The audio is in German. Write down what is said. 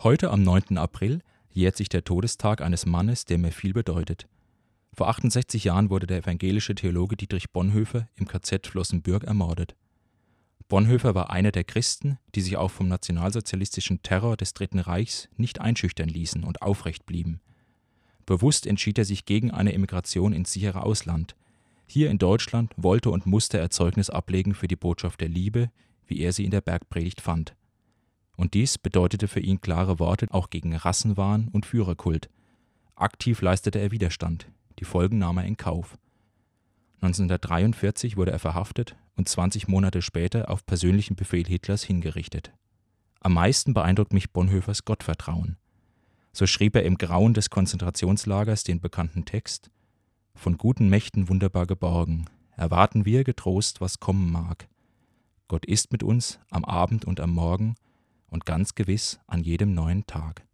Heute am 9. April jährt sich der Todestag eines Mannes, der mir viel bedeutet. Vor 68 Jahren wurde der evangelische Theologe Dietrich Bonhoeffer im KZ Flossenbürg ermordet. Bonhoeffer war einer der Christen, die sich auch vom nationalsozialistischen Terror des Dritten Reichs nicht einschüchtern ließen und aufrecht blieben. Bewusst entschied er sich gegen eine Emigration ins sichere Ausland. Hier in Deutschland wollte und musste er Zeugnis ablegen für die Botschaft der Liebe, wie er sie in der Bergpredigt fand. Und dies bedeutete für ihn klare Worte auch gegen Rassenwahn und Führerkult. Aktiv leistete er Widerstand, die Folgen nahm er in Kauf. 1943 wurde er verhaftet und 20 Monate später auf persönlichen Befehl Hitlers hingerichtet. Am meisten beeindruckt mich Bonhoeffers Gottvertrauen. So schrieb er im Grauen des Konzentrationslagers den bekannten Text Von guten Mächten wunderbar geborgen, erwarten wir getrost, was kommen mag. Gott ist mit uns am Abend und am Morgen und ganz gewiss an jedem neuen Tag.